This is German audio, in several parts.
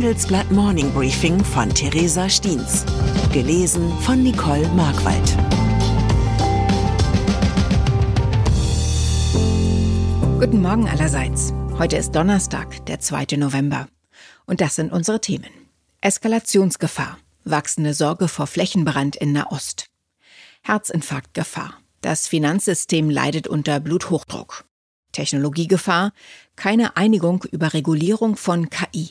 Handelsblatt Morning Briefing von Theresa Stiens. Gelesen von Nicole Markwald. Guten Morgen allerseits. Heute ist Donnerstag, der 2. November. Und das sind unsere Themen. Eskalationsgefahr, wachsende Sorge vor Flächenbrand in Nahost. Herzinfarktgefahr, das Finanzsystem leidet unter Bluthochdruck. Technologiegefahr, keine Einigung über Regulierung von KI.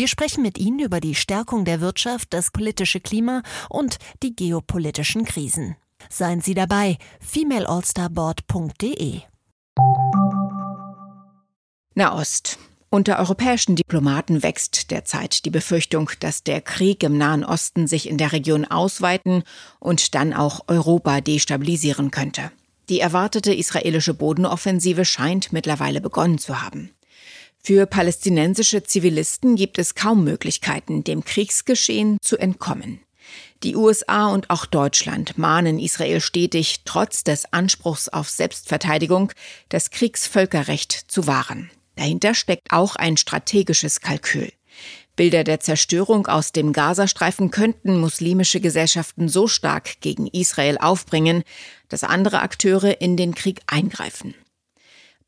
Wir sprechen mit Ihnen über die Stärkung der Wirtschaft, das politische Klima und die geopolitischen Krisen. Seien Sie dabei, femaleallstarboard.de. Nahost. Unter europäischen Diplomaten wächst derzeit die Befürchtung, dass der Krieg im Nahen Osten sich in der Region ausweiten und dann auch Europa destabilisieren könnte. Die erwartete israelische Bodenoffensive scheint mittlerweile begonnen zu haben. Für palästinensische Zivilisten gibt es kaum Möglichkeiten, dem Kriegsgeschehen zu entkommen. Die USA und auch Deutschland mahnen Israel stetig, trotz des Anspruchs auf Selbstverteidigung, das Kriegsvölkerrecht zu wahren. Dahinter steckt auch ein strategisches Kalkül. Bilder der Zerstörung aus dem Gazastreifen könnten muslimische Gesellschaften so stark gegen Israel aufbringen, dass andere Akteure in den Krieg eingreifen.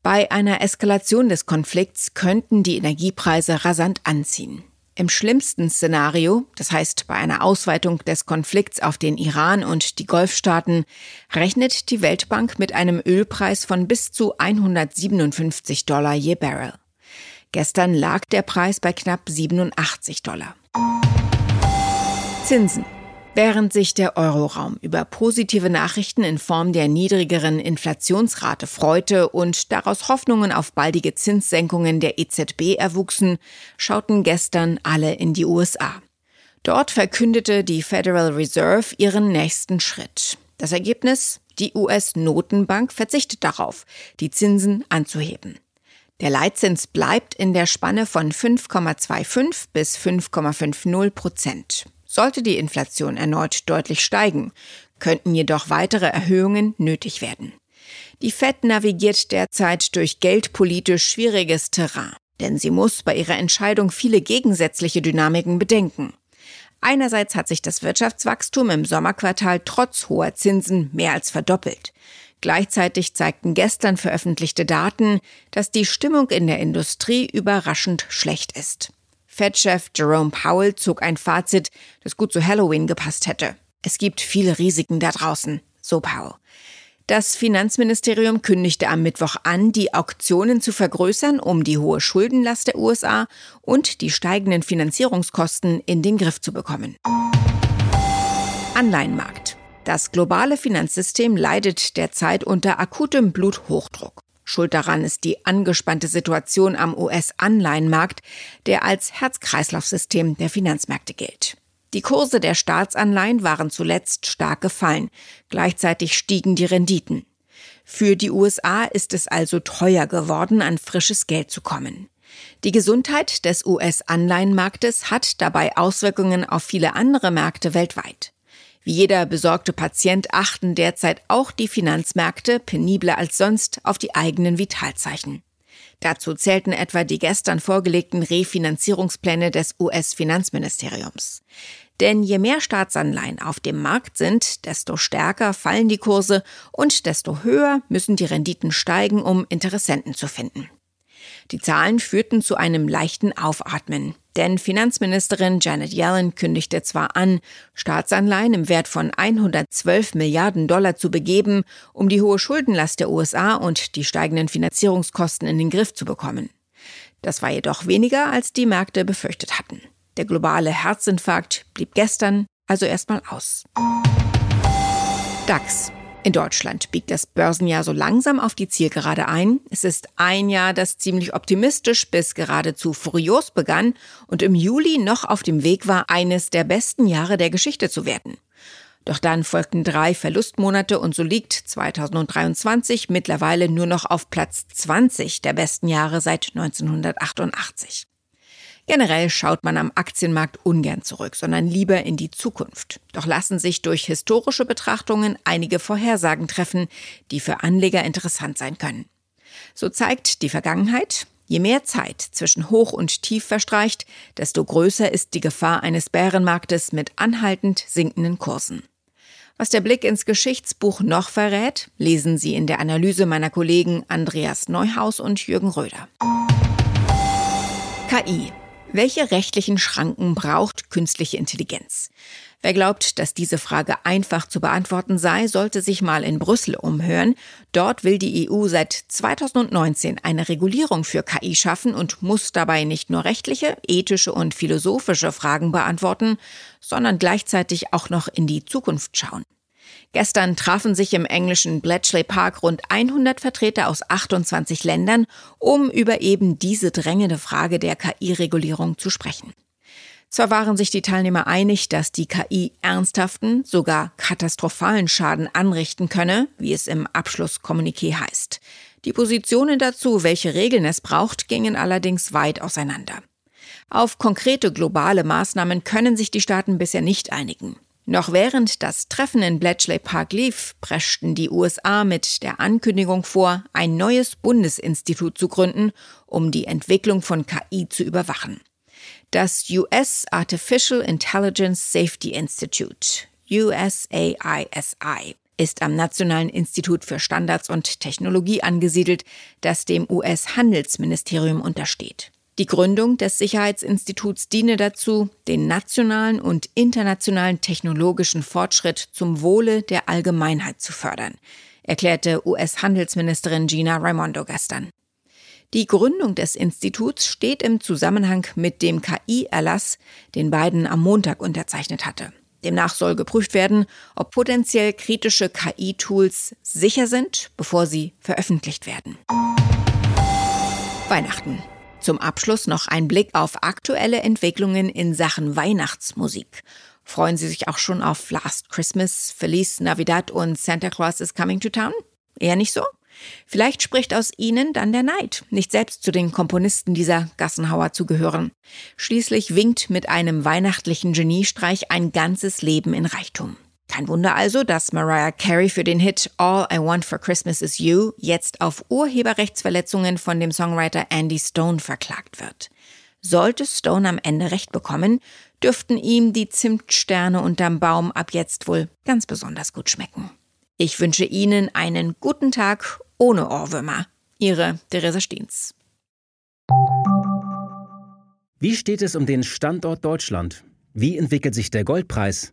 Bei einer Eskalation des Konflikts könnten die Energiepreise rasant anziehen. Im schlimmsten Szenario, das heißt bei einer Ausweitung des Konflikts auf den Iran und die Golfstaaten, rechnet die Weltbank mit einem Ölpreis von bis zu 157 Dollar je Barrel. Gestern lag der Preis bei knapp 87 Dollar. Zinsen. Während sich der Euroraum über positive Nachrichten in Form der niedrigeren Inflationsrate freute und daraus Hoffnungen auf baldige Zinssenkungen der EZB erwuchsen, schauten gestern alle in die USA. Dort verkündete die Federal Reserve ihren nächsten Schritt. Das Ergebnis? Die US-Notenbank verzichtet darauf, die Zinsen anzuheben. Der Leitzins bleibt in der Spanne von 5,25 bis 5,50 Prozent. Sollte die Inflation erneut deutlich steigen, könnten jedoch weitere Erhöhungen nötig werden. Die Fed navigiert derzeit durch geldpolitisch schwieriges Terrain, denn sie muss bei ihrer Entscheidung viele gegensätzliche Dynamiken bedenken. Einerseits hat sich das Wirtschaftswachstum im Sommerquartal trotz hoher Zinsen mehr als verdoppelt. Gleichzeitig zeigten gestern veröffentlichte Daten, dass die Stimmung in der Industrie überraschend schlecht ist. Fed-Chef Jerome Powell zog ein Fazit, das gut zu Halloween gepasst hätte. Es gibt viele Risiken da draußen, so Powell. Das Finanzministerium kündigte am Mittwoch an, die Auktionen zu vergrößern, um die hohe Schuldenlast der USA und die steigenden Finanzierungskosten in den Griff zu bekommen. Anleihenmarkt. Das globale Finanzsystem leidet derzeit unter akutem Bluthochdruck. Schuld daran ist die angespannte Situation am US-Anleihenmarkt, der als Herz-Kreislauf-System der Finanzmärkte gilt. Die Kurse der Staatsanleihen waren zuletzt stark gefallen. Gleichzeitig stiegen die Renditen. Für die USA ist es also teuer geworden, an frisches Geld zu kommen. Die Gesundheit des US-Anleihenmarktes hat dabei Auswirkungen auf viele andere Märkte weltweit. Wie jeder besorgte Patient achten derzeit auch die Finanzmärkte penibler als sonst auf die eigenen Vitalzeichen. Dazu zählten etwa die gestern vorgelegten Refinanzierungspläne des US-Finanzministeriums. Denn je mehr Staatsanleihen auf dem Markt sind, desto stärker fallen die Kurse und desto höher müssen die Renditen steigen, um Interessenten zu finden. Die Zahlen führten zu einem leichten Aufatmen. Denn Finanzministerin Janet Yellen kündigte zwar an, Staatsanleihen im Wert von 112 Milliarden Dollar zu begeben, um die hohe Schuldenlast der USA und die steigenden Finanzierungskosten in den Griff zu bekommen. Das war jedoch weniger, als die Märkte befürchtet hatten. Der globale Herzinfarkt blieb gestern also erstmal aus. DAX. In Deutschland biegt das Börsenjahr so langsam auf die Zielgerade ein. Es ist ein Jahr, das ziemlich optimistisch bis geradezu furios begann und im Juli noch auf dem Weg war, eines der besten Jahre der Geschichte zu werden. Doch dann folgten drei Verlustmonate und so liegt 2023 mittlerweile nur noch auf Platz 20 der besten Jahre seit 1988. Generell schaut man am Aktienmarkt ungern zurück, sondern lieber in die Zukunft. Doch lassen sich durch historische Betrachtungen einige Vorhersagen treffen, die für Anleger interessant sein können. So zeigt die Vergangenheit, je mehr Zeit zwischen Hoch und Tief verstreicht, desto größer ist die Gefahr eines Bärenmarktes mit anhaltend sinkenden Kursen. Was der Blick ins Geschichtsbuch noch verrät, lesen Sie in der Analyse meiner Kollegen Andreas Neuhaus und Jürgen Röder. KI welche rechtlichen Schranken braucht künstliche Intelligenz? Wer glaubt, dass diese Frage einfach zu beantworten sei, sollte sich mal in Brüssel umhören. Dort will die EU seit 2019 eine Regulierung für KI schaffen und muss dabei nicht nur rechtliche, ethische und philosophische Fragen beantworten, sondern gleichzeitig auch noch in die Zukunft schauen. Gestern trafen sich im englischen Bletchley Park rund 100 Vertreter aus 28 Ländern, um über eben diese drängende Frage der KI-Regulierung zu sprechen. Zwar waren sich die Teilnehmer einig, dass die KI ernsthaften, sogar katastrophalen Schaden anrichten könne, wie es im Abschlusskommuniqué heißt. Die Positionen dazu, welche Regeln es braucht, gingen allerdings weit auseinander. Auf konkrete globale Maßnahmen können sich die Staaten bisher nicht einigen. Noch während das Treffen in Bletchley Park lief, preschten die USA mit der Ankündigung vor, ein neues Bundesinstitut zu gründen, um die Entwicklung von KI zu überwachen. Das US Artificial Intelligence Safety Institute, USAISI, ist am Nationalen Institut für Standards und Technologie angesiedelt, das dem US-Handelsministerium untersteht. Die Gründung des Sicherheitsinstituts diene dazu, den nationalen und internationalen technologischen Fortschritt zum Wohle der Allgemeinheit zu fördern, erklärte US-Handelsministerin Gina Raimondo gestern. Die Gründung des Instituts steht im Zusammenhang mit dem KI-Erlass, den Biden am Montag unterzeichnet hatte. Demnach soll geprüft werden, ob potenziell kritische KI-Tools sicher sind, bevor sie veröffentlicht werden. Weihnachten. Zum Abschluss noch ein Blick auf aktuelle Entwicklungen in Sachen Weihnachtsmusik. Freuen Sie sich auch schon auf Last Christmas, Feliz Navidad und Santa Claus is Coming to Town? Eher nicht so? Vielleicht spricht aus Ihnen dann der Neid, nicht selbst zu den Komponisten dieser Gassenhauer zu gehören. Schließlich winkt mit einem weihnachtlichen Geniestreich ein ganzes Leben in Reichtum. Kein Wunder also, dass Mariah Carey für den Hit All I Want for Christmas Is You jetzt auf Urheberrechtsverletzungen von dem Songwriter Andy Stone verklagt wird. Sollte Stone am Ende recht bekommen, dürften ihm die Zimtsterne unterm Baum ab jetzt wohl ganz besonders gut schmecken. Ich wünsche Ihnen einen guten Tag ohne Ohrwürmer. Ihre Theresa Steens. Wie steht es um den Standort Deutschland? Wie entwickelt sich der Goldpreis?